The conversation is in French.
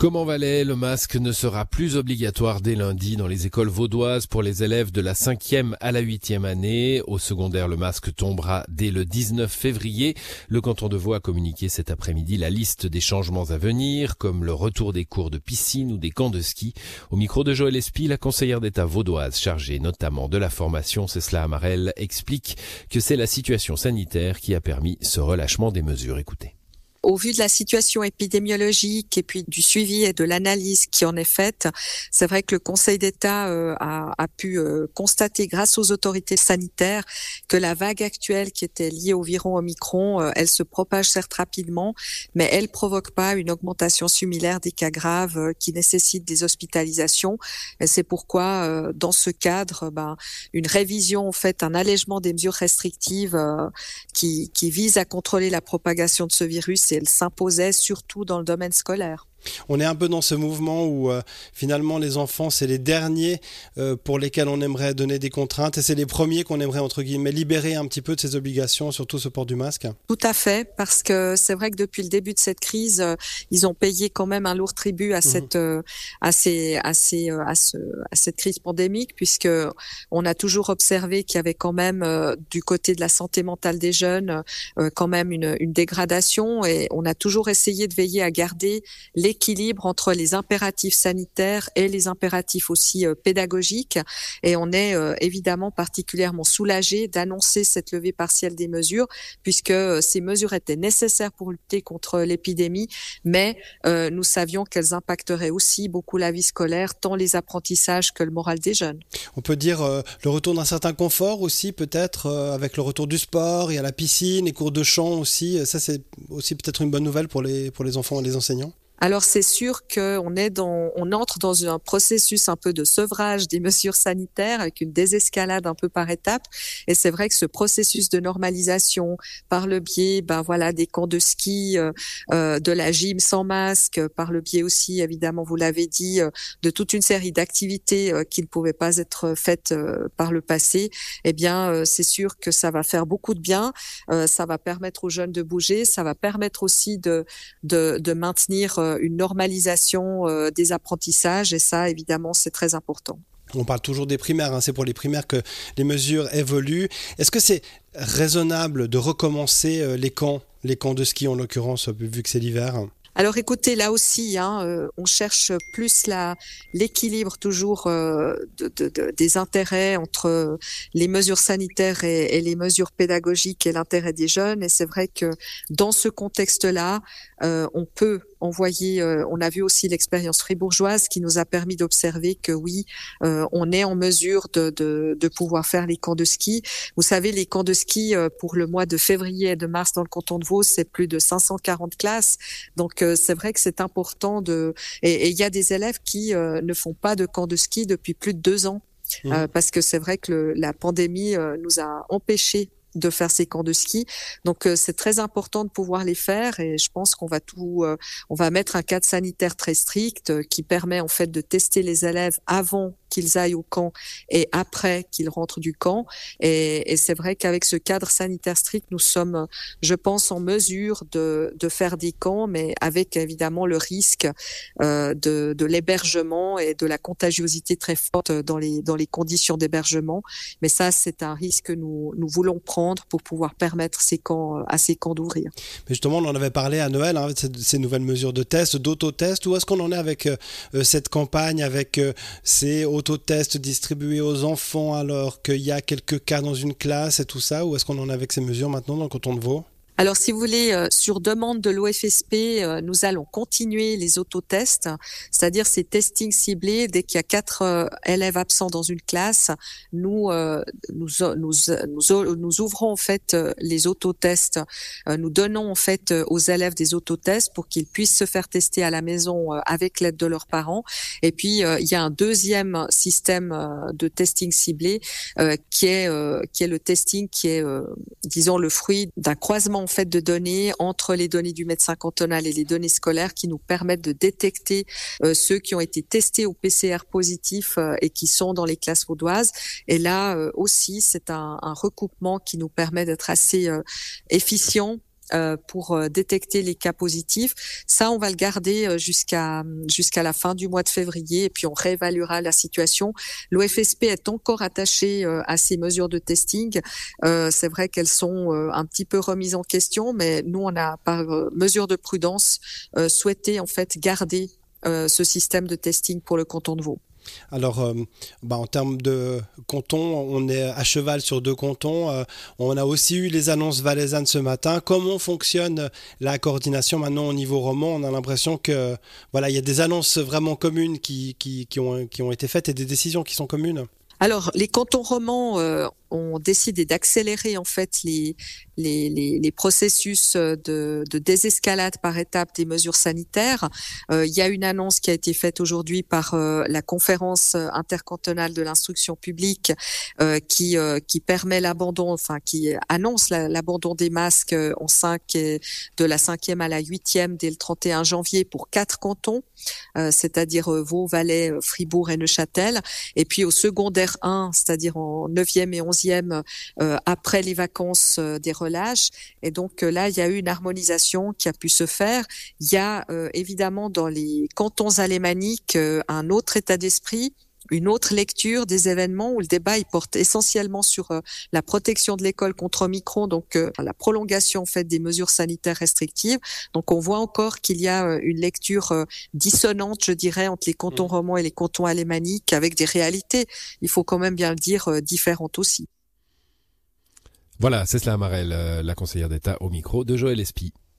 Comment Valais, le masque ne sera plus obligatoire dès lundi dans les écoles vaudoises pour les élèves de la cinquième à la huitième année. Au secondaire, le masque tombera dès le 19 février. Le canton de Vaud a communiqué cet après-midi la liste des changements à venir, comme le retour des cours de piscine ou des camps de ski. Au micro de Joël Espy, la conseillère d'État vaudoise chargée notamment de la formation, Cécile Amarel, explique que c'est la situation sanitaire qui a permis ce relâchement des mesures. Écoutez. Au vu de la situation épidémiologique et puis du suivi et de l'analyse qui en est faite, c'est vrai que le Conseil d'État euh, a, pu euh, constater grâce aux autorités sanitaires que la vague actuelle qui était liée au virus Omicron, euh, elle se propage certes rapidement, mais elle provoque pas une augmentation similaire des cas graves qui nécessitent des hospitalisations. Et c'est pourquoi, dans ce cadre, ben, une révision, en fait, un allègement des mesures restrictives qui, qui vise à contrôler la propagation de ce virus elle s'imposait surtout dans le domaine scolaire. On est un peu dans ce mouvement où euh, finalement les enfants, c'est les derniers euh, pour lesquels on aimerait donner des contraintes et c'est les premiers qu'on aimerait entre guillemets libérer un petit peu de ces obligations, surtout ce port du masque. Tout à fait, parce que c'est vrai que depuis le début de cette crise, euh, ils ont payé quand même un lourd tribut à mhm. cette à ces, à, ces, à, ce, à cette crise pandémique, puisque on a toujours observé qu'il y avait quand même du côté de la santé mentale des jeunes quand même une, une dégradation et on a toujours essayé de veiller à garder les l'équilibre entre les impératifs sanitaires et les impératifs aussi euh, pédagogiques. Et on est euh, évidemment particulièrement soulagé d'annoncer cette levée partielle des mesures, puisque euh, ces mesures étaient nécessaires pour lutter contre l'épidémie, mais nous savions qu'elles impacteraient aussi beaucoup la vie scolaire, tant les apprentissages que le moral des jeunes. On peut dire le retour d'un certain confort aussi, peut-être avec le retour du sport, et à la piscine, les cours de chant aussi. Ça, c'est aussi peut-être une bonne nouvelle pour les, pour les enfants et les enseignants. Alors c'est sûr qu'on est dans, on entre dans un processus un peu de sevrage des mesures sanitaires avec une désescalade un peu par étapes. Et c'est vrai que ce processus de normalisation par le biais, ben voilà, des camps de ski, euh, euh, de la gym sans masque, par le biais aussi, évidemment, vous l'avez dit, euh, de toute une série d'activités qui ne pouvaient pas être faites par le passé. Eh bien, c'est sûr que ça va faire beaucoup de bien. ça va permettre aux jeunes de bouger. Ça va permettre aussi de de, de maintenir euh, une normalisation euh, des apprentissages et ça, évidemment, c'est très important. On parle toujours des primaires, hein. c'est pour les primaires que les mesures évoluent. Est-ce que c'est raisonnable de recommencer euh, les camps, les camps de ski en l'occurrence, vu que c'est l'hiver? Alors écoutez, là aussi, hein, euh, on cherche plus l'équilibre toujours euh, de, des intérêts entre les mesures sanitaires et, les mesures pédagogiques et l'intérêt des jeunes. Et c'est vrai que dans ce contexte-là, euh, on peut envoyer. on a vu aussi l'expérience fribourgeoise qui nous a permis d'observer que oui, on est en mesure de, de, pouvoir faire les camps de ski. Vous savez, les camps de ski pour le mois de février et de mars dans le canton de Vaud, c'est plus de 540 classes. Donc c'est vrai que c'est important de. Et il y a des élèves qui euh, ne font pas de camp de ski depuis plus de deux ans. Mmh. Euh, parce que c'est vrai que la pandémie euh, nous a empêchés de faire ces camps de ski. Donc c'est très important de pouvoir les faire et je pense qu'on va tout on va mettre un cadre sanitaire très strict qui permet en fait de tester les élèves avant qu'ils aillent au camp et après qu'ils rentrent du camp. Et, c'est vrai qu'avec ce cadre sanitaire strict, nous sommes, je pense, en mesure de, de faire des camps, mais avec évidemment le risque euh, de, de l'hébergement et de la contagiosité très forte dans les, dans les conditions d'hébergement. Mais ça, c'est un risque que nous, nous voulons prendre pour pouvoir permettre ces camps, à ces camps d'ouvrir. Mais justement, on en avait parlé à Noël, hein, ces nouvelles mesures de test, d'autotest. Où est-ce qu'on en est avec euh, cette campagne, avec euh, ces autotests distribués aux enfants alors qu'il y a quelques cas dans une classe et tout ça Ou est-ce qu'on en a avec ces mesures maintenant dans le canton de Vaud? Alors, si vous voulez, euh, sur demande de l'OFSP, euh, nous allons continuer les autotests, c'est-à-dire ces testings ciblés. Dès qu'il y a quatre euh, élèves absents dans une classe, nous nous, nous, nous, nous ouvrons en fait les autotests. nous donnons en fait aux élèves des autotests pour qu'ils puissent se faire tester à la maison avec l'aide de leurs parents. Et puis, il y a un deuxième système de testing ciblé qui est qui est le testing qui est, disons, le fruit d'un croisement fait de données entre les données du médecin cantonal et les données scolaires qui nous permettent de détecter ceux qui ont été testés au PCR positif et qui sont dans les classes vaudoises. Et là aussi, c'est un, un, recoupement qui nous permet d'être assez efficient euh, pour euh, détecter les cas positifs. Ça, on va le garder euh, jusqu'à jusqu'à la fin du mois de février et puis on réévaluera la situation. L'OFSP est encore attaché à ces mesures de testing. C'est vrai qu'elles sont un petit peu remises en question, mais nous, on a par mesure de prudence souhaité en fait garder ce système de testing pour le canton de Vaud. Alors, euh, bah, en termes de cantons, on est à cheval sur deux cantons. Euh, on a aussi eu les annonces valaisannes ce matin. Comment fonctionne la coordination maintenant au niveau roman? On a l'impression que voilà, il y a des annonces vraiment communes qui, qui, ont, qui ont été faites et des décisions qui sont communes. Alors, les cantons romans euh, ont décidé d'accélérer en fait les, processus de, de, désescalade par étape des mesures sanitaires. Euh, il y a une annonce qui a été faite aujourd'hui par euh, la conférence intercantonale de l'instruction publique euh, qui, euh, permet l'abandon, enfin qui annonce l'abandon des masques en 5 de la cinquième à la huitième dès le 31 janvier pour quatre cantons, c'est-à-dire Vaud, Valais, Fribourg et Neuchâtel. Et puis au secondaire 1, c'est-à-dire en 9e et 11e après les vacances des et donc euh, là, il y a eu une harmonisation qui a pu se faire. Il y a euh, évidemment dans les cantons alémaniques euh, un autre état d'esprit une autre lecture des événements où le débat il porte essentiellement sur la protection de l'école contre Omicron, donc la prolongation en fait des mesures sanitaires restrictives. Donc on voit encore qu'il y a une lecture dissonante, je dirais, entre les cantons mmh. romans et les cantons alémaniques, avec des réalités, il faut quand même bien le dire, différentes aussi. Voilà, c'est cela Marel, euh, la conseillère d'État au micro de Joël Espy.